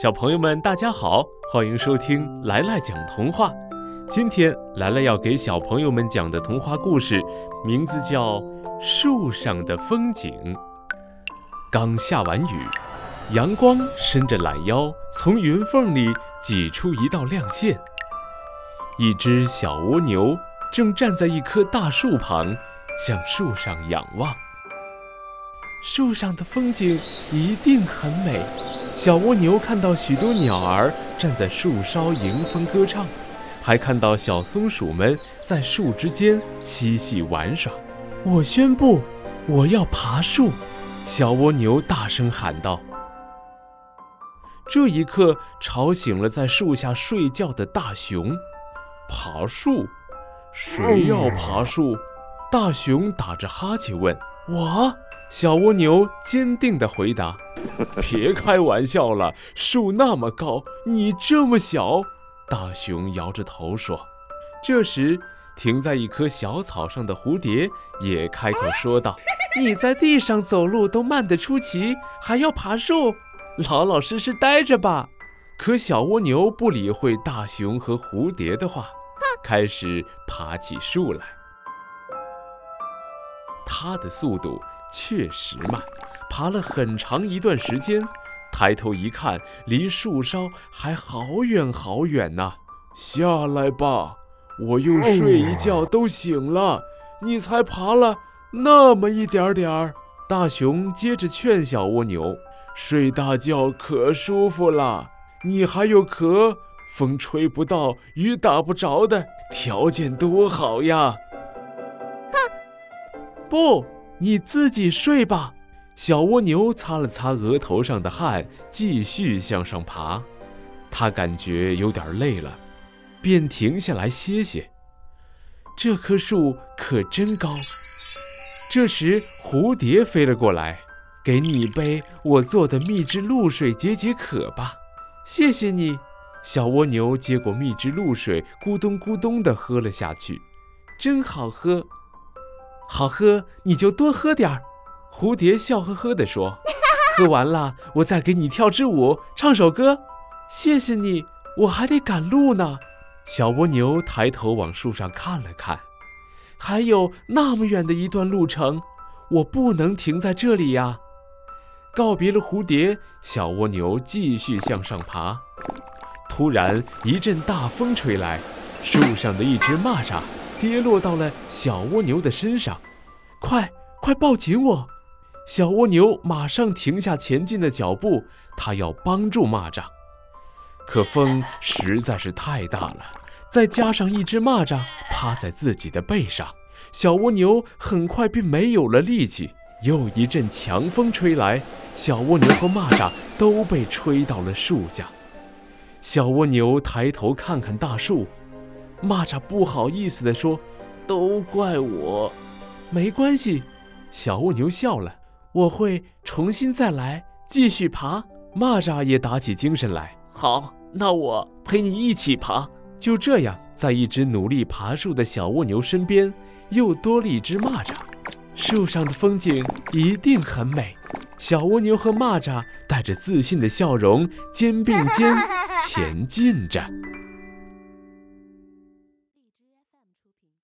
小朋友们，大家好，欢迎收听来来讲童话。今天来来要给小朋友们讲的童话故事，名字叫《树上的风景》。刚下完雨，阳光伸着懒腰，从云缝里挤出一道亮线。一只小蜗牛正站在一棵大树旁，向树上仰望。树上的风景一定很美。小蜗牛看到许多鸟儿站在树梢迎风歌唱，还看到小松鼠们在树枝间嬉戏玩耍。我宣布，我要爬树！小蜗牛大声喊道。这一刻，吵醒了在树下睡觉的大熊。爬树？谁要爬树？大熊打着哈欠问。我。小蜗牛坚定地回答：“ 别开玩笑了，树那么高，你这么小。”大熊摇着头说。这时，停在一棵小草上的蝴蝶也开口说道：“ 你在地上走路都慢得出奇，还要爬树？老老实实待着吧。”可小蜗牛不理会大熊和蝴蝶的话，开始爬起树来。它的速度。确实慢，爬了很长一段时间，抬头一看，离树梢还好远好远呢。下来吧，我又睡一觉都醒了，你才爬了那么一点点儿。大熊接着劝小蜗牛：“睡大觉可舒服了，你还有壳，风吹不到，雨打不着的条件多好呀！”哼，不。你自己睡吧。小蜗牛擦了擦额头上的汗，继续向上爬。它感觉有点累了，便停下来歇歇。这棵树可真高。这时，蝴蝶飞了过来，给你一杯我做的蜜汁露水解解渴吧。谢谢你。小蜗牛接过蜜汁露水，咕咚咕咚地喝了下去，真好喝。好喝，你就多喝点儿。蝴蝶笑呵呵地说：“ 喝完了，我再给你跳支舞，唱首歌。”谢谢你，我还得赶路呢。小蜗牛抬头往树上看了看，还有那么远的一段路程，我不能停在这里呀。告别了蝴蝶，小蜗牛继续向上爬。突然，一阵大风吹来，树上的一只蚂蚱。跌落到了小蜗牛的身上，快快抱紧我！小蜗牛马上停下前进的脚步，它要帮助蚂蚱。可风实在是太大了，再加上一只蚂蚱趴在自己的背上，小蜗牛很快便没有了力气。又一阵强风吹来，小蜗牛和蚂蚱都被吹到了树下。小蜗牛抬头看看大树。蚂蚱不好意思地说：“都怪我，没关系。”小蜗牛笑了：“我会重新再来，继续爬。”蚂蚱也打起精神来：“好，那我陪你一起爬。”就这样，在一只努力爬树的小蜗牛身边，又多了一只蚂蚱。树上的风景一定很美。小蜗牛和蚂蚱带着自信的笑容，肩并肩前进着。